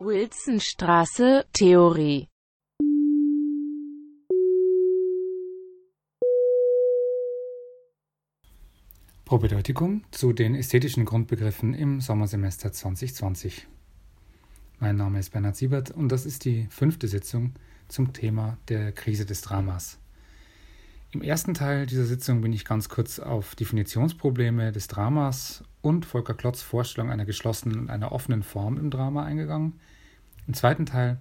Wilsonstraße, Theorie Propedeutikum zu den ästhetischen Grundbegriffen im Sommersemester 2020. Mein Name ist Bernhard Siebert und das ist die fünfte Sitzung zum Thema der Krise des Dramas. Im ersten Teil dieser Sitzung bin ich ganz kurz auf Definitionsprobleme des Dramas und Volker Klotz Vorstellung einer geschlossenen und einer offenen Form im Drama eingegangen. Im zweiten Teil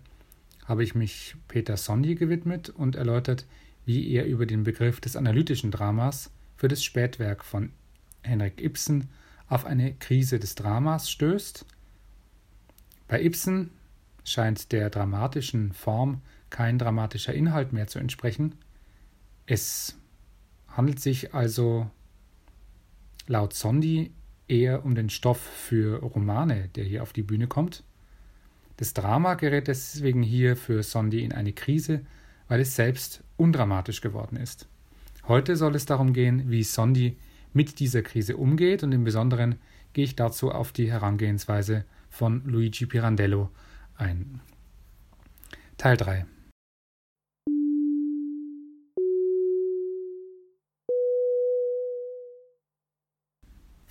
habe ich mich Peter Sondi gewidmet und erläutert, wie er über den Begriff des analytischen Dramas für das Spätwerk von Henrik Ibsen auf eine Krise des Dramas stößt. Bei Ibsen scheint der dramatischen Form kein dramatischer Inhalt mehr zu entsprechen. Es handelt sich also laut Sondi eher um den Stoff für Romane, der hier auf die Bühne kommt. Das Drama gerät deswegen hier für Sondi in eine Krise, weil es selbst undramatisch geworden ist. Heute soll es darum gehen, wie Sondi mit dieser Krise umgeht und im Besonderen gehe ich dazu auf die Herangehensweise von Luigi Pirandello ein. Teil 3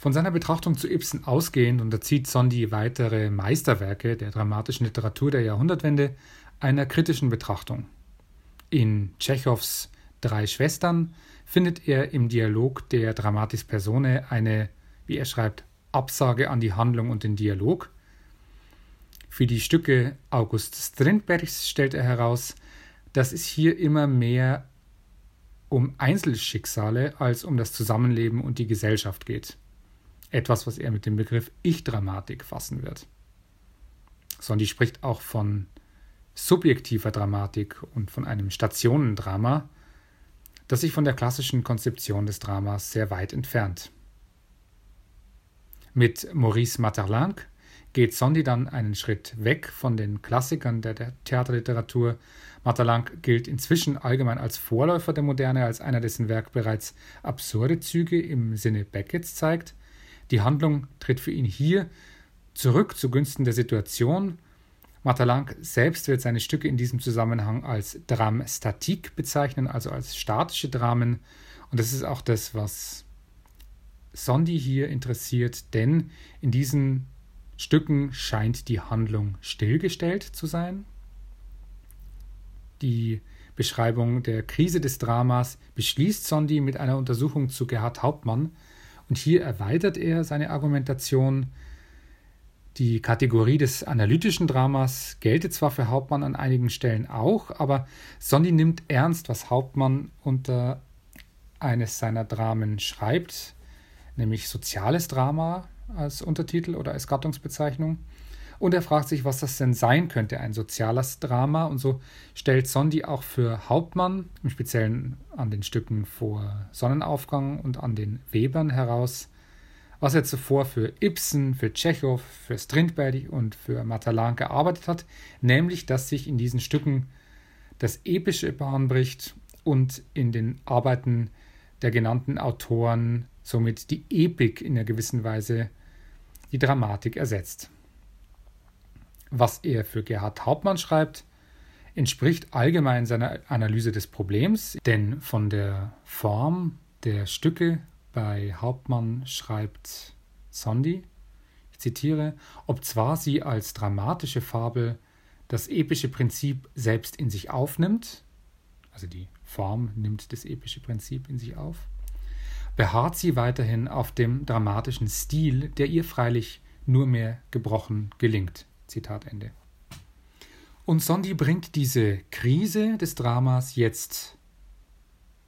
Von seiner Betrachtung zu Ibsen ausgehend unterzieht Sondi weitere Meisterwerke der dramatischen Literatur der Jahrhundertwende einer kritischen Betrachtung. In Tschechows Drei Schwestern findet er im Dialog der Dramatis Personae eine, wie er schreibt, Absage an die Handlung und den Dialog. Für die Stücke August Strindbergs stellt er heraus, dass es hier immer mehr um Einzelschicksale als um das Zusammenleben und die Gesellschaft geht. Etwas, was er mit dem Begriff Ich-Dramatik fassen wird. Sondi spricht auch von subjektiver Dramatik und von einem Stationendrama, das sich von der klassischen Konzeption des Dramas sehr weit entfernt. Mit Maurice Maeterlinck geht Sondi dann einen Schritt weg von den Klassikern der, Theaterliteratur. Maeterlinck gilt inzwischen allgemein als Vorläufer der Moderne, als einer, dessen Werk bereits absurde Züge im Sinne Beckets zeigt – die Handlung tritt für ihn hier zurück zugunsten der Situation. Matalang selbst wird seine Stücke in diesem Zusammenhang als Dramstatik bezeichnen, also als statische Dramen. Und das ist auch das, was Sondi hier interessiert, denn in diesen Stücken scheint die Handlung stillgestellt zu sein. Die Beschreibung der Krise des Dramas beschließt Sondi mit einer Untersuchung zu Gerhard Hauptmann, und hier erweitert er seine Argumentation. Die Kategorie des analytischen Dramas gelte zwar für Hauptmann an einigen Stellen auch, aber Sondi nimmt ernst, was Hauptmann unter eines seiner Dramen schreibt, nämlich soziales Drama als Untertitel oder als Gattungsbezeichnung. Und er fragt sich, was das denn sein könnte, ein soziales Drama. Und so stellt Sondi auch für Hauptmann, im Speziellen an den Stücken vor Sonnenaufgang und an den Webern heraus, was er zuvor für Ibsen, für Tschechow, für Strindberg und für Matalan gearbeitet hat, nämlich dass sich in diesen Stücken das Epische Bahn bricht und in den Arbeiten der genannten Autoren somit die Epik in einer gewissen Weise die Dramatik ersetzt. Was er für Gerhard Hauptmann schreibt, entspricht allgemein seiner Analyse des Problems, denn von der Form der Stücke bei Hauptmann schreibt Sondi, ich zitiere, ob zwar sie als dramatische Fabel das epische Prinzip selbst in sich aufnimmt, also die Form nimmt das epische Prinzip in sich auf, beharrt sie weiterhin auf dem dramatischen Stil, der ihr freilich nur mehr gebrochen gelingt. Zitat Ende. Und Sondi bringt diese Krise des Dramas jetzt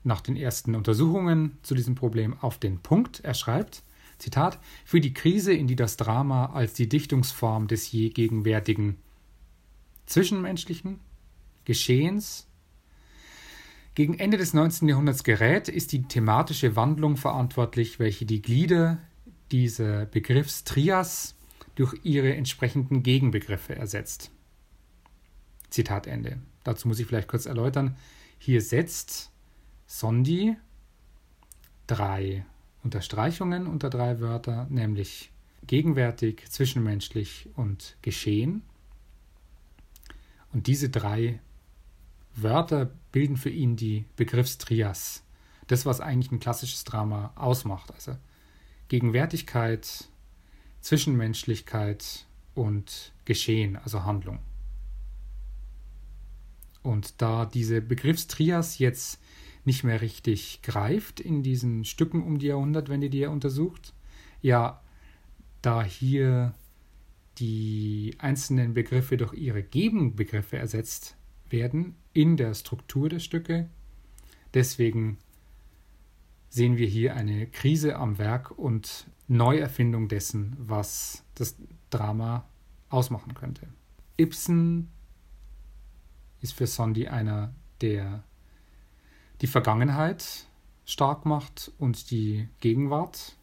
nach den ersten Untersuchungen zu diesem Problem auf den Punkt. Er schreibt, Zitat, für die Krise, in die das Drama als die Dichtungsform des je gegenwärtigen zwischenmenschlichen Geschehens gegen Ende des 19. Jahrhunderts gerät, ist die thematische Wandlung verantwortlich, welche die Glieder dieser Begriffstrias durch ihre entsprechenden Gegenbegriffe ersetzt. Zitat Ende. Dazu muss ich vielleicht kurz erläutern. Hier setzt Sondi drei Unterstreichungen unter drei Wörter, nämlich gegenwärtig, zwischenmenschlich und geschehen. Und diese drei Wörter bilden für ihn die Begriffstrias. Das, was eigentlich ein klassisches Drama ausmacht. Also Gegenwärtigkeit, Zwischenmenschlichkeit und Geschehen, also Handlung. Und da diese Begriffstrias jetzt nicht mehr richtig greift in diesen Stücken um die Jahrhundertwende, die er untersucht, ja, da hier die einzelnen Begriffe durch ihre Gegenbegriffe ersetzt werden in der Struktur der Stücke. Deswegen sehen wir hier eine Krise am Werk und Neuerfindung dessen, was das Drama ausmachen könnte. Ibsen ist für Sondi einer, der die Vergangenheit stark macht und die Gegenwart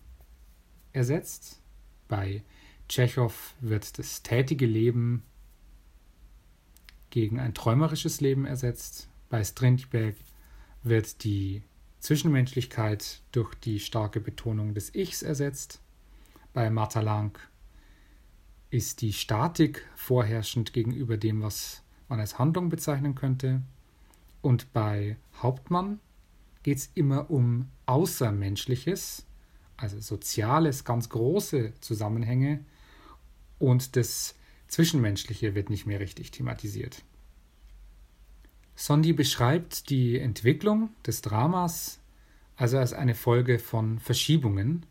ersetzt. Bei Tschechow wird das tätige Leben gegen ein träumerisches Leben ersetzt. Bei Strindberg wird die Zwischenmenschlichkeit durch die starke Betonung des Ichs ersetzt. Bei Martha Lang ist die Statik vorherrschend gegenüber dem, was man als Handlung bezeichnen könnte. Und bei Hauptmann geht es immer um Außermenschliches, also Soziales, ganz große Zusammenhänge. Und das Zwischenmenschliche wird nicht mehr richtig thematisiert. Sondi beschreibt die Entwicklung des Dramas also als eine Folge von Verschiebungen.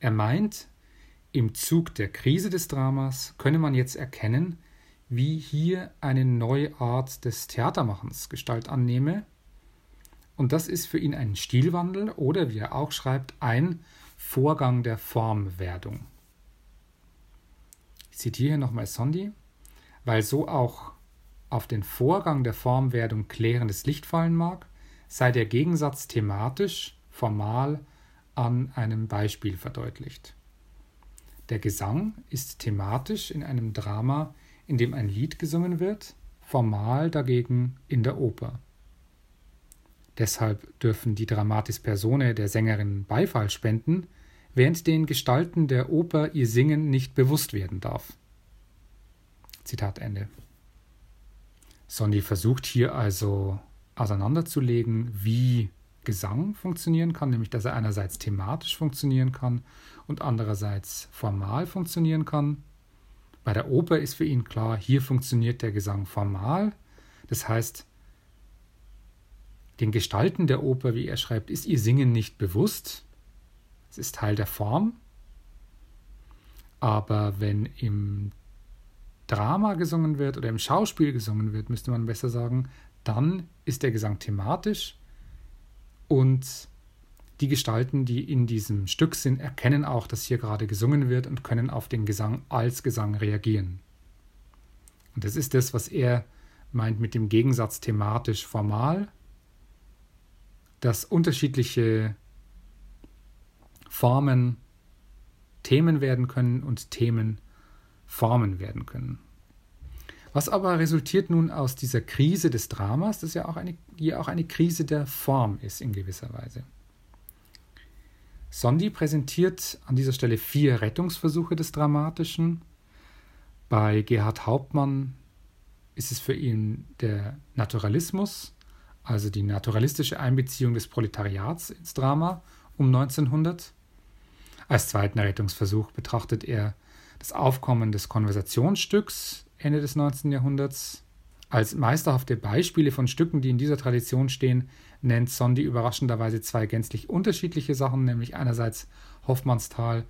Er meint, im Zug der Krise des Dramas könne man jetzt erkennen, wie hier eine neue Art des Theatermachens Gestalt annehme. Und das ist für ihn ein Stilwandel oder, wie er auch schreibt, ein Vorgang der Formwerdung. Ich zitiere hier nochmal Sondi, weil so auch auf den Vorgang der Formwerdung klärendes Licht fallen mag, sei der Gegensatz thematisch, formal an einem Beispiel verdeutlicht. Der Gesang ist thematisch in einem Drama, in dem ein Lied gesungen wird, formal dagegen in der Oper. Deshalb dürfen die Dramatis Personae der Sängerin Beifall spenden, während den Gestalten der Oper ihr Singen nicht bewusst werden darf. Zitat Ende. Sondi versucht hier also auseinanderzulegen, wie Gesang funktionieren kann, nämlich dass er einerseits thematisch funktionieren kann und andererseits formal funktionieren kann. Bei der Oper ist für ihn klar, hier funktioniert der Gesang formal. Das heißt, den Gestalten der Oper, wie er schreibt, ist ihr Singen nicht bewusst. Es ist Teil der Form. Aber wenn im Drama gesungen wird oder im Schauspiel gesungen wird, müsste man besser sagen, dann ist der Gesang thematisch und die Gestalten, die in diesem Stück sind, erkennen auch, dass hier gerade gesungen wird und können auf den Gesang als Gesang reagieren. Und das ist das, was er meint mit dem Gegensatz thematisch formal, dass unterschiedliche Formen Themen werden können und Themen Formen werden können. Was aber resultiert nun aus dieser Krise des Dramas, das ja auch eine, hier auch eine Krise der Form ist in gewisser Weise. Sondi präsentiert an dieser Stelle vier Rettungsversuche des Dramatischen. Bei Gerhard Hauptmann ist es für ihn der Naturalismus, also die naturalistische Einbeziehung des Proletariats ins Drama um 1900. Als zweiten Rettungsversuch betrachtet er das Aufkommen des Konversationsstücks Ende des 19. Jahrhunderts. Als meisterhafte Beispiele von Stücken, die in dieser Tradition stehen, nennt Sondi überraschenderweise zwei gänzlich unterschiedliche Sachen, nämlich einerseits Hoffmannsthal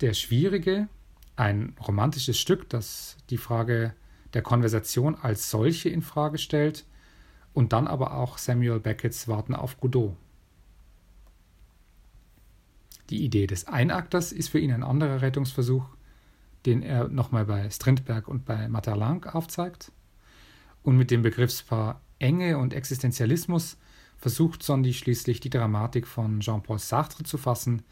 Der Schwierige, ein romantisches Stück, das die Frage der Konversation als solche in Frage stellt, und dann aber auch Samuel Beckett's Warten auf Godot. Die Idee des Einakters ist für ihn ein anderer Rettungsversuch, den er nochmal bei Strindberg und bei Materlang aufzeigt. Und mit dem Begriffspaar Enge und Existenzialismus versucht Sondi schließlich die Dramatik von Jean-Paul Sartre zu fassen,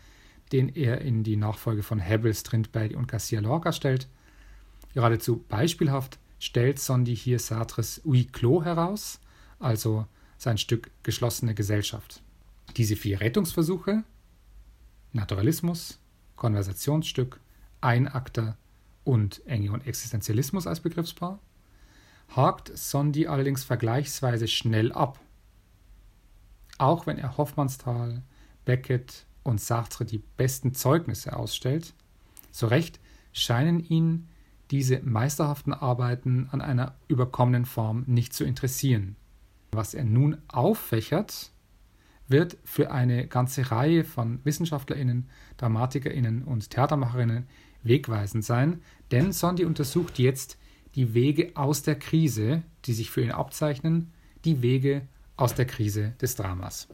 den er in die Nachfolge von Hebbel, Strindberg und Garcia Lorca stellt. Geradezu beispielhaft stellt Sondi hier Sartres Huis Clos heraus, also sein Stück Geschlossene Gesellschaft. Diese vier Rettungsversuche Naturalismus, Konversationsstück, Einakter und Enge und Existenzialismus als Begriffspaar hakt Sondi allerdings vergleichsweise schnell ab. Auch wenn er Hoffmannsthal, Beckett und Sartre die besten Zeugnisse ausstellt, so recht scheinen ihn diese meisterhaften Arbeiten an einer überkommenen Form nicht zu interessieren. Was er nun auffächert, wird für eine ganze Reihe von Wissenschaftlerinnen, Dramatikerinnen und Theatermacherinnen wegweisend sein, denn Sondi untersucht jetzt die Wege aus der Krise, die sich für ihn abzeichnen, die Wege aus der Krise des Dramas.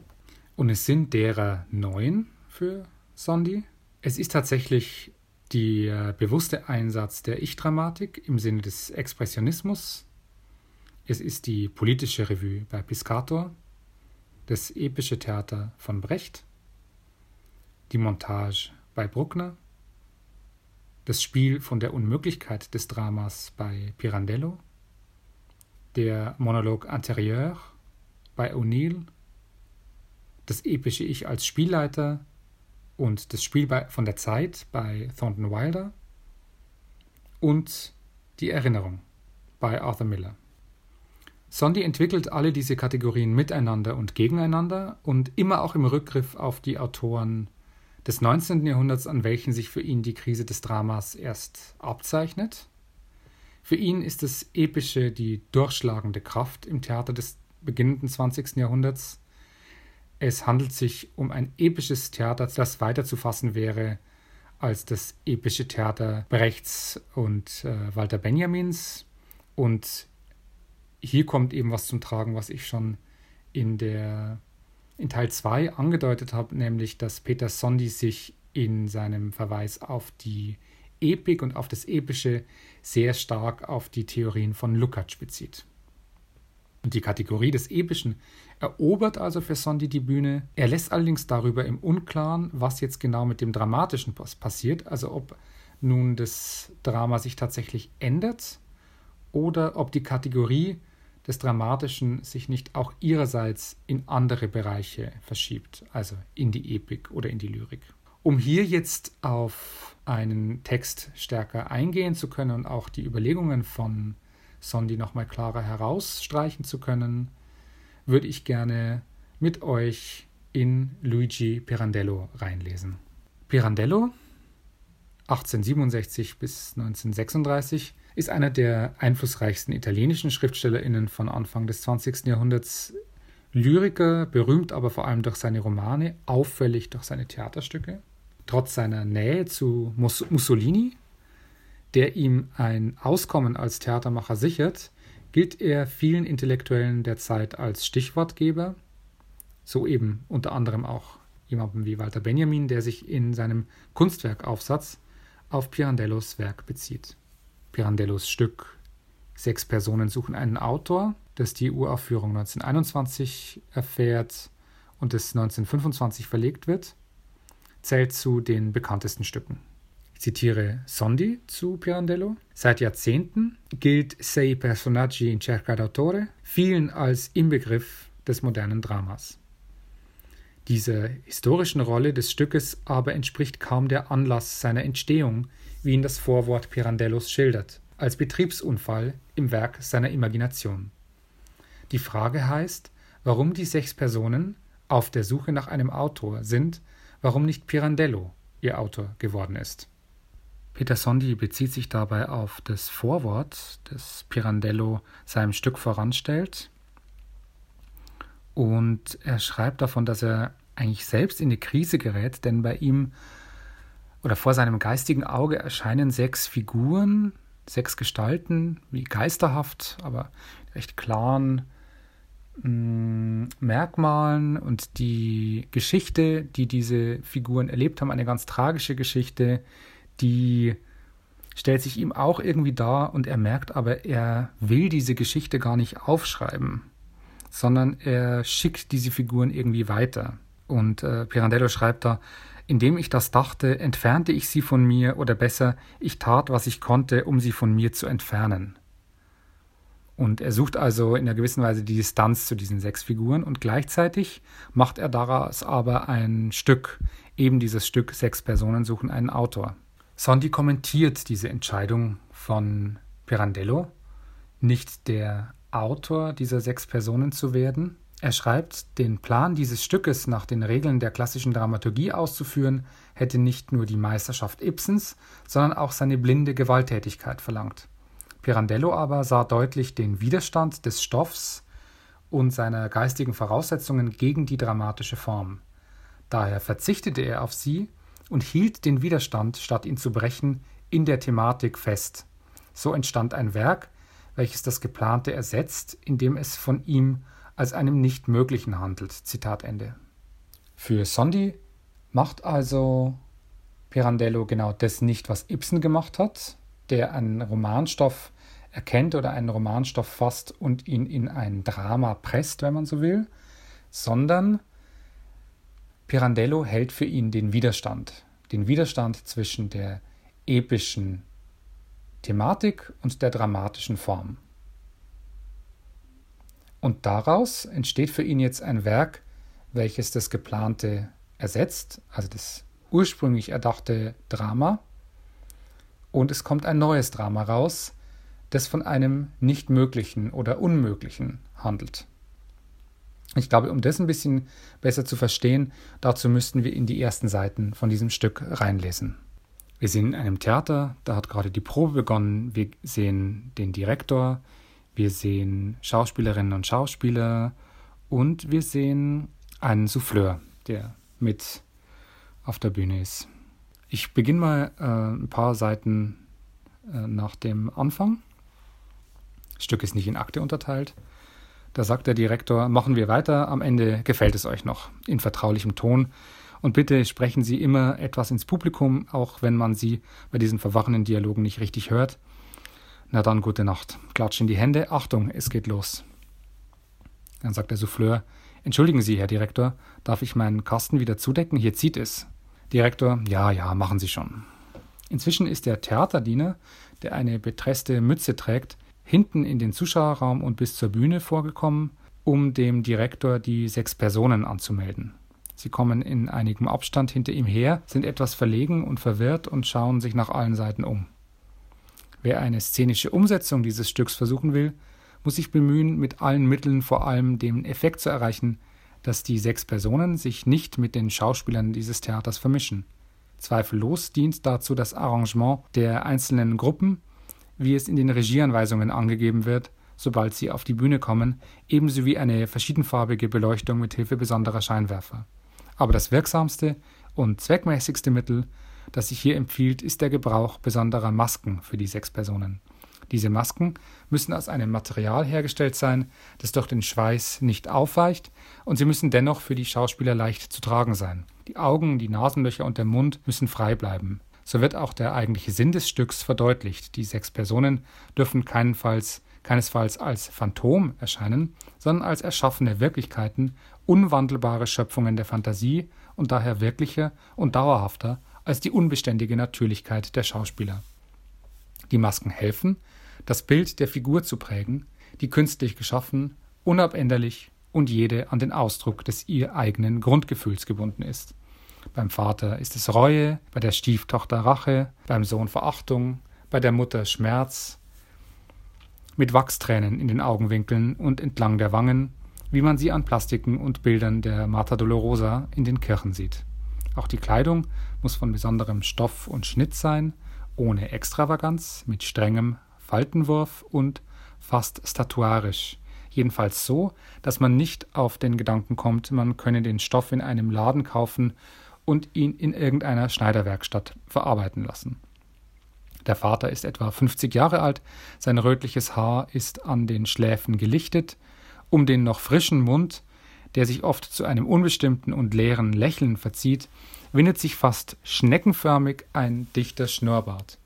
Und es sind derer neun für Sondi. Es ist tatsächlich der bewusste Einsatz der Ich-Dramatik im Sinne des Expressionismus. Es ist die politische Revue bei Piscator, das epische Theater von Brecht, die Montage bei Bruckner, das Spiel von der Unmöglichkeit des Dramas bei Pirandello, der Monolog antérieur bei O'Neill, das epische Ich als Spielleiter und das Spiel von der Zeit bei Thornton Wilder und die Erinnerung bei Arthur Miller. Sondi entwickelt alle diese Kategorien miteinander und gegeneinander und immer auch im Rückgriff auf die Autoren des 19. Jahrhunderts, an welchen sich für ihn die Krise des Dramas erst abzeichnet. Für ihn ist das Epische die durchschlagende Kraft im Theater des beginnenden 20. Jahrhunderts. Es handelt sich um ein episches Theater, das weiter zu fassen wäre als das epische Theater Brechts und äh, Walter Benjamins. Und hier kommt eben was zum Tragen, was ich schon in der in Teil 2 angedeutet habe, nämlich dass Peter Sondi sich in seinem Verweis auf die Epik und auf das Epische sehr stark auf die Theorien von Lukács bezieht. Und die Kategorie des Epischen erobert also für Sondi die Bühne. Er lässt allerdings darüber im Unklaren, was jetzt genau mit dem Dramatischen passiert, also ob nun das Drama sich tatsächlich ändert oder ob die Kategorie des Dramatischen sich nicht auch ihrerseits in andere Bereiche verschiebt, also in die Epik oder in die Lyrik. Um hier jetzt auf einen Text stärker eingehen zu können und auch die Überlegungen von Sondi nochmal klarer herausstreichen zu können, würde ich gerne mit euch in Luigi Pirandello reinlesen. Pirandello, 1867 bis 1936, ist einer der einflussreichsten italienischen SchriftstellerInnen von Anfang des 20. Jahrhunderts. Lyriker, berühmt aber vor allem durch seine Romane, auffällig durch seine Theaterstücke. Trotz seiner Nähe zu Mussolini, der ihm ein Auskommen als Theatermacher sichert, gilt er vielen Intellektuellen der Zeit als Stichwortgeber, so eben unter anderem auch jemandem wie Walter Benjamin, der sich in seinem Kunstwerkaufsatz auf Pirandellos Werk bezieht. Pirandellos Stück Sechs Personen suchen einen Autor, das die Uraufführung 1921 erfährt und es 1925 verlegt wird, zählt zu den bekanntesten Stücken. Ich zitiere Sondi zu Pirandello. Seit Jahrzehnten gilt Sei personaggi in cerca d'autore vielen als Inbegriff des modernen Dramas. Dieser historischen Rolle des Stückes aber entspricht kaum der Anlass seiner Entstehung, wie ihn das Vorwort Pirandellos schildert, als Betriebsunfall im Werk seiner Imagination. Die Frage heißt, warum die sechs Personen auf der Suche nach einem Autor sind, warum nicht Pirandello ihr Autor geworden ist. Peter Sondi bezieht sich dabei auf das Vorwort, das Pirandello seinem Stück voranstellt. Und er schreibt davon, dass er eigentlich selbst in die Krise gerät, denn bei ihm oder vor seinem geistigen Auge erscheinen sechs Figuren, sechs Gestalten, wie geisterhaft, aber recht klaren mh, mm, Merkmalen. Und die Geschichte, die diese Figuren erlebt haben, eine ganz tragische Geschichte, die stellt sich ihm auch irgendwie dar und er merkt aber, er will diese Geschichte gar nicht aufschreiben, sondern er schickt diese Figuren irgendwie weiter. Und äh, Pirandello schreibt da, indem ich das dachte, entfernte ich sie von mir, oder besser, ich tat, was ich konnte, um sie von mir zu entfernen. Und er sucht also in einer gewissen Weise die Distanz zu diesen sechs Figuren und gleichzeitig macht er daraus aber ein Stück, eben dieses Stück Sechs Personen suchen einen Autor. Sondi kommentiert diese Entscheidung von Pirandello nicht der Autor dieser sechs Personen zu werden. Er schreibt, den Plan dieses Stückes nach den Regeln der klassischen Dramaturgie auszuführen, hätte nicht nur die Meisterschaft Ibsens, sondern auch seine blinde Gewalttätigkeit verlangt. Pirandello aber sah deutlich den Widerstand des Stoffs und seiner geistigen Voraussetzungen gegen die dramatische Form. Daher verzichtete er auf sie und hielt den Widerstand, statt ihn zu brechen, in der Thematik fest. So entstand ein Werk, welches das Geplante ersetzt, indem es von ihm als einem Nichtmöglichen handelt. Zitat Ende. Für Sondi macht also Pirandello genau das nicht, was Ibsen gemacht hat, der einen Romanstoff erkennt oder einen Romanstoff fasst und ihn in ein Drama presst, wenn man so will, sondern Pirandello hält für ihn den Widerstand, den Widerstand zwischen der epischen Thematik und der dramatischen Form. Und daraus entsteht für ihn jetzt ein Werk, welches das geplante ersetzt, also das ursprünglich erdachte Drama, und es kommt ein neues Drama raus, das von einem Nicht-Möglichen oder Unmöglichen handelt. Ich glaube, um das ein bisschen besser zu verstehen, dazu müssten wir in die ersten Seiten von diesem Stück reinlesen. Wir sind in einem Theater, da hat gerade die Probe begonnen. Wir sehen den Direktor, wir sehen Schauspielerinnen und Schauspieler und wir sehen einen Souffleur, der mit auf der Bühne ist. Ich beginne mal äh, ein paar Seiten äh, nach dem Anfang. Das Stück ist nicht in Akte unterteilt. Da sagt der Direktor, machen wir weiter, am Ende gefällt es euch noch, in vertraulichem Ton. Und bitte sprechen Sie immer etwas ins Publikum, auch wenn man Sie bei diesen verwachenden Dialogen nicht richtig hört. Na dann, gute Nacht. Klatsch in die Hände. Achtung, es geht los. Dann sagt der Souffleur, Entschuldigen Sie, Herr Direktor, darf ich meinen Kasten wieder zudecken? Hier zieht es. Direktor, ja, ja, machen Sie schon. Inzwischen ist der Theaterdiener, der eine betresste Mütze trägt, hinten in den Zuschauerraum und bis zur Bühne vorgekommen, um dem Direktor die sechs Personen anzumelden. Sie kommen in einigem Abstand hinter ihm her, sind etwas verlegen und verwirrt und schauen sich nach allen Seiten um. Wer eine szenische Umsetzung dieses Stücks versuchen will, muss sich bemühen, mit allen Mitteln vor allem den Effekt zu erreichen, dass die sechs Personen sich nicht mit den Schauspielern dieses Theaters vermischen. Zweifellos dient dazu das Arrangement der einzelnen Gruppen wie es in den Regieanweisungen angegeben wird, sobald sie auf die Bühne kommen, ebenso wie eine verschiedenfarbige Beleuchtung mit Hilfe besonderer Scheinwerfer. Aber das wirksamste und zweckmäßigste Mittel, das sich hier empfiehlt, ist der Gebrauch besonderer Masken für die sechs Personen. Diese Masken müssen aus einem Material hergestellt sein, das durch den Schweiß nicht aufweicht, und sie müssen dennoch für die Schauspieler leicht zu tragen sein. Die Augen, die Nasenlöcher und der Mund müssen frei bleiben. So wird auch der eigentliche Sinn des Stücks verdeutlicht. Die sechs Personen dürfen keinenfalls, keinesfalls als Phantom erscheinen, sondern als erschaffene Wirklichkeiten, unwandelbare Schöpfungen der Fantasie und daher wirklicher und dauerhafter als die unbeständige Natürlichkeit der Schauspieler. Die Masken helfen, das Bild der Figur zu prägen, die künstlich geschaffen, unabänderlich und jede an den Ausdruck des ihr eigenen Grundgefühls gebunden ist. Beim Vater ist es Reue, bei der Stieftochter Rache, beim Sohn Verachtung, bei der Mutter Schmerz, mit Wachstränen in den Augenwinkeln und entlang der Wangen, wie man sie an Plastiken und Bildern der Marta Dolorosa in den Kirchen sieht. Auch die Kleidung muss von besonderem Stoff und Schnitt sein, ohne Extravaganz, mit strengem Faltenwurf und fast statuarisch, jedenfalls so, dass man nicht auf den Gedanken kommt, man könne den Stoff in einem Laden kaufen und ihn in irgendeiner Schneiderwerkstatt verarbeiten lassen. Der Vater ist etwa 50 Jahre alt, sein rötliches Haar ist an den Schläfen gelichtet, um den noch frischen Mund, der sich oft zu einem unbestimmten und leeren Lächeln verzieht, windet sich fast schneckenförmig ein dichter Schnurrbart.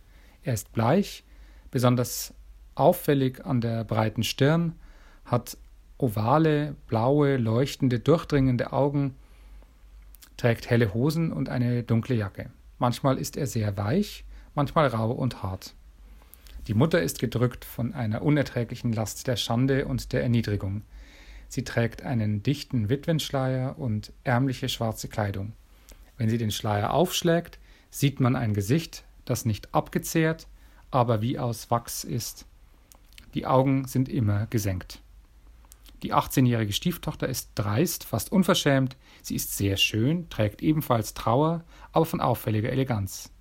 Er ist bleich, besonders auffällig an der breiten Stirn, hat ovale, blaue, leuchtende, durchdringende Augen trägt helle Hosen und eine dunkle Jacke. Manchmal ist er sehr weich, manchmal rau und hart. Die Mutter ist gedrückt von einer unerträglichen Last der Schande und der Erniedrigung. Sie trägt einen dichten Witwenschleier und ärmliche schwarze Kleidung. Wenn sie den Schleier aufschlägt, sieht man ein Gesicht, das nicht abgezehrt, aber wie aus Wachs ist. Die Augen sind immer gesenkt. Die 18-jährige Stieftochter ist dreist, fast unverschämt. Sie ist sehr schön, trägt ebenfalls Trauer, aber von auffälliger Eleganz.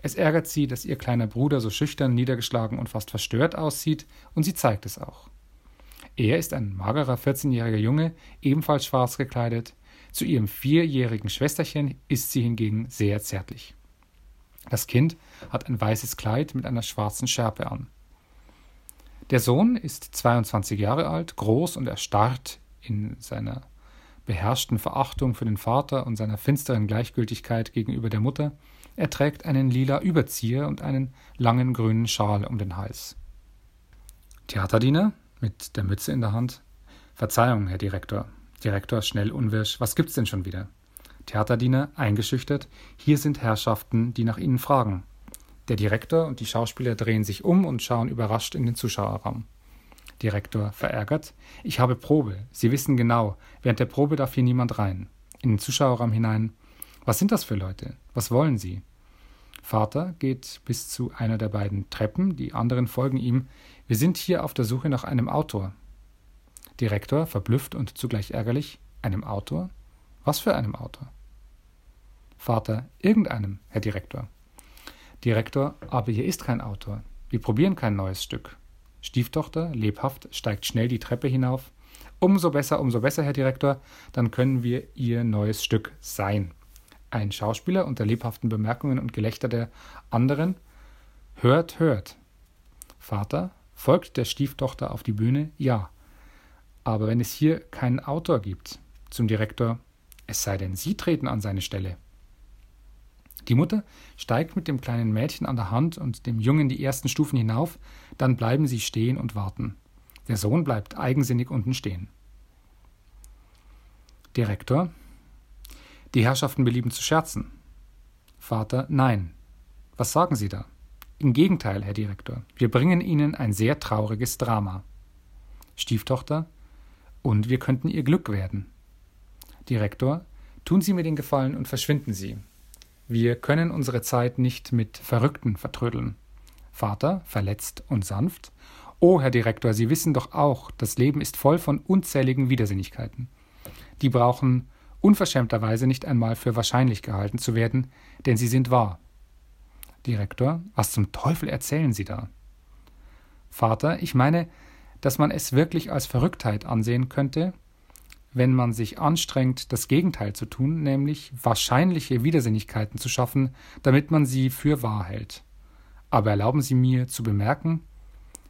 Es ärgert sie, dass ihr kleiner Bruder so schüchtern, niedergeschlagen und fast verstört aussieht, und sie zeigt es auch. Er ist ein magerer 14-jähriger Junge, ebenfalls schwarz gekleidet. Zu ihrem vierjährigen Schwesterchen ist sie hingegen sehr zärtlich. Das Kind hat ein weißes Kleid mit einer schwarzen Schärpe an. Der Sohn ist 22 Jahre alt, groß und erstarrt in seiner beherrschten Verachtung für den Vater und seiner finsteren Gleichgültigkeit gegenüber der Mutter. Er trägt einen lila Überzieher und einen langen grünen Schal um den Hals. Theaterdiener mit der Mütze in der Hand. Verzeihung, Herr Direktor. Direktor schnell unwirsch. Was gibt's denn schon wieder? Theaterdiener, eingeschüchtert, hier sind Herrschaften, die nach Ihnen fragen. Der Direktor und die Schauspieler drehen sich um und schauen überrascht in den Zuschauerraum. Direktor, verärgert, ich habe Probe. Sie wissen genau, während der Probe darf hier niemand rein. In den Zuschauerraum hinein. Was sind das für Leute? Was wollen Sie? Vater geht bis zu einer der beiden Treppen, die anderen folgen ihm. Wir sind hier auf der Suche nach einem Autor. Direktor, verblüfft und zugleich ärgerlich, einem Autor? Was für einem Autor? Vater, irgendeinem, Herr Direktor. Direktor, aber hier ist kein Autor. Wir probieren kein neues Stück. Stieftochter, lebhaft, steigt schnell die Treppe hinauf. Umso besser, umso besser, Herr Direktor, dann können wir Ihr neues Stück sein. Ein Schauspieler unter lebhaften Bemerkungen und Gelächter der anderen. Hört, hört. Vater, folgt der Stieftochter auf die Bühne? Ja. Aber wenn es hier keinen Autor gibt, zum Direktor, es sei denn, Sie treten an seine Stelle. Die Mutter steigt mit dem kleinen Mädchen an der Hand und dem Jungen die ersten Stufen hinauf, dann bleiben sie stehen und warten. Der Sohn bleibt eigensinnig unten stehen. Direktor. Die Herrschaften belieben zu scherzen. Vater. Nein. Was sagen Sie da? Im Gegenteil, Herr Direktor, wir bringen Ihnen ein sehr trauriges Drama. Stieftochter. Und wir könnten Ihr Glück werden. Direktor. Tun Sie mir den Gefallen und verschwinden Sie. Wir können unsere Zeit nicht mit Verrückten vertrödeln. Vater, verletzt und sanft. Oh, Herr Direktor, Sie wissen doch auch, das Leben ist voll von unzähligen Widersinnigkeiten. Die brauchen unverschämterweise nicht einmal für wahrscheinlich gehalten zu werden, denn sie sind wahr. Direktor, was zum Teufel erzählen Sie da? Vater, ich meine, dass man es wirklich als Verrücktheit ansehen könnte, wenn man sich anstrengt, das Gegenteil zu tun, nämlich wahrscheinliche Widersinnigkeiten zu schaffen, damit man sie für wahr hält. Aber erlauben Sie mir zu bemerken,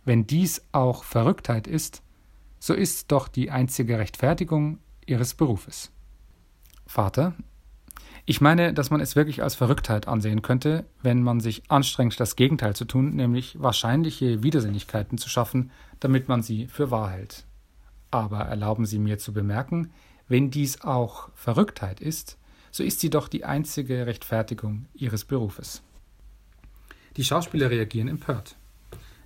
wenn dies auch Verrücktheit ist, so ist doch die einzige Rechtfertigung Ihres Berufes. Vater, ich meine, dass man es wirklich als Verrücktheit ansehen könnte, wenn man sich anstrengt, das Gegenteil zu tun, nämlich wahrscheinliche Widersinnigkeiten zu schaffen, damit man sie für wahr hält. Aber erlauben Sie mir zu bemerken, wenn dies auch Verrücktheit ist, so ist sie doch die einzige Rechtfertigung Ihres Berufes. Die Schauspieler reagieren empört.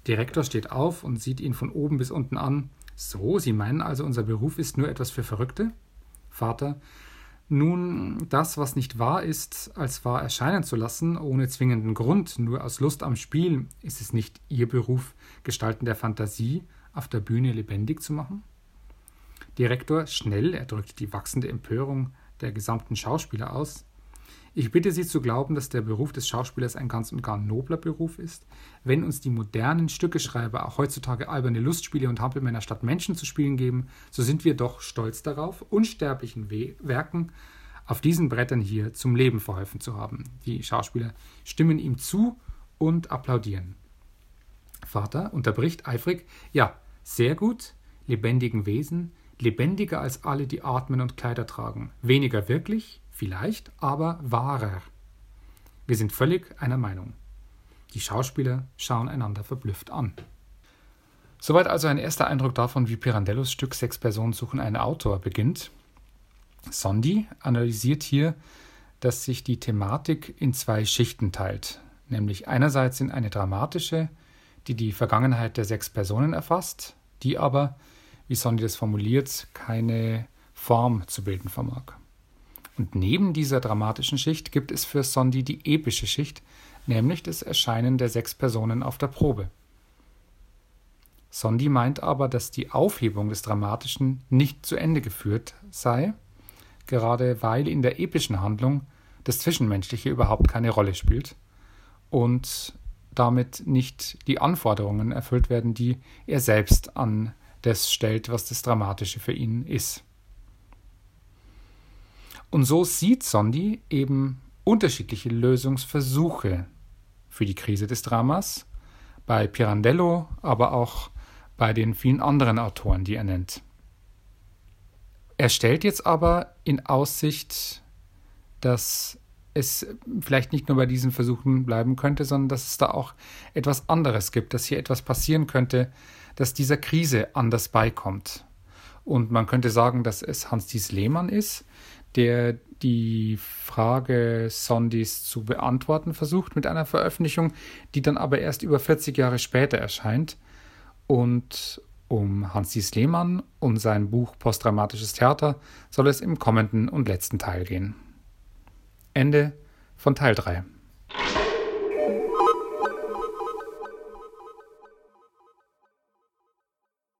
Direktor steht auf und sieht ihn von oben bis unten an. So, Sie meinen also, unser Beruf ist nur etwas für Verrückte? Vater, nun, das, was nicht wahr ist, als wahr erscheinen zu lassen, ohne zwingenden Grund, nur aus Lust am Spiel, ist es nicht Ihr Beruf, Gestalten der Fantasie auf der Bühne lebendig zu machen? Direktor, schnell, er drückt die wachsende Empörung der gesamten Schauspieler aus. Ich bitte Sie zu glauben, dass der Beruf des Schauspielers ein ganz und gar nobler Beruf ist. Wenn uns die modernen Stückeschreiber auch heutzutage alberne Lustspiele und Hampelmänner statt Menschen zu spielen geben, so sind wir doch stolz darauf, unsterblichen We Werken auf diesen Brettern hier zum Leben verholfen zu haben. Die Schauspieler stimmen ihm zu und applaudieren. Vater unterbricht eifrig: Ja, sehr gut, lebendigen Wesen, lebendiger als alle, die atmen und Kleider tragen. Weniger wirklich, vielleicht, aber wahrer. Wir sind völlig einer Meinung. Die Schauspieler schauen einander verblüfft an. Soweit also ein erster Eindruck davon, wie Pirandellos Stück Sechs Personen suchen einen Autor beginnt. Sondi analysiert hier, dass sich die Thematik in zwei Schichten teilt, nämlich einerseits in eine dramatische, die die Vergangenheit der sechs Personen erfasst, die aber wie Sondi das formuliert, keine Form zu bilden vermag. Und neben dieser dramatischen Schicht gibt es für Sondi die epische Schicht, nämlich das Erscheinen der sechs Personen auf der Probe. Sondi meint aber, dass die Aufhebung des Dramatischen nicht zu Ende geführt sei, gerade weil in der epischen Handlung das Zwischenmenschliche überhaupt keine Rolle spielt und damit nicht die Anforderungen erfüllt werden, die er selbst an das stellt, was das Dramatische für ihn ist. Und so sieht Sondi eben unterschiedliche Lösungsversuche für die Krise des Dramas, bei Pirandello, aber auch bei den vielen anderen Autoren, die er nennt. Er stellt jetzt aber in Aussicht, dass es vielleicht nicht nur bei diesen Versuchen bleiben könnte, sondern dass es da auch etwas anderes gibt, dass hier etwas passieren könnte, das dieser Krise anders beikommt. Und man könnte sagen, dass es Hans-Dies Lehmann ist, der die Frage Sondis zu beantworten versucht mit einer Veröffentlichung, die dann aber erst über 40 Jahre später erscheint. Und um Hans-Dies Lehmann und sein Buch Postdramatisches Theater soll es im kommenden und letzten Teil gehen. Ende von Teil 3.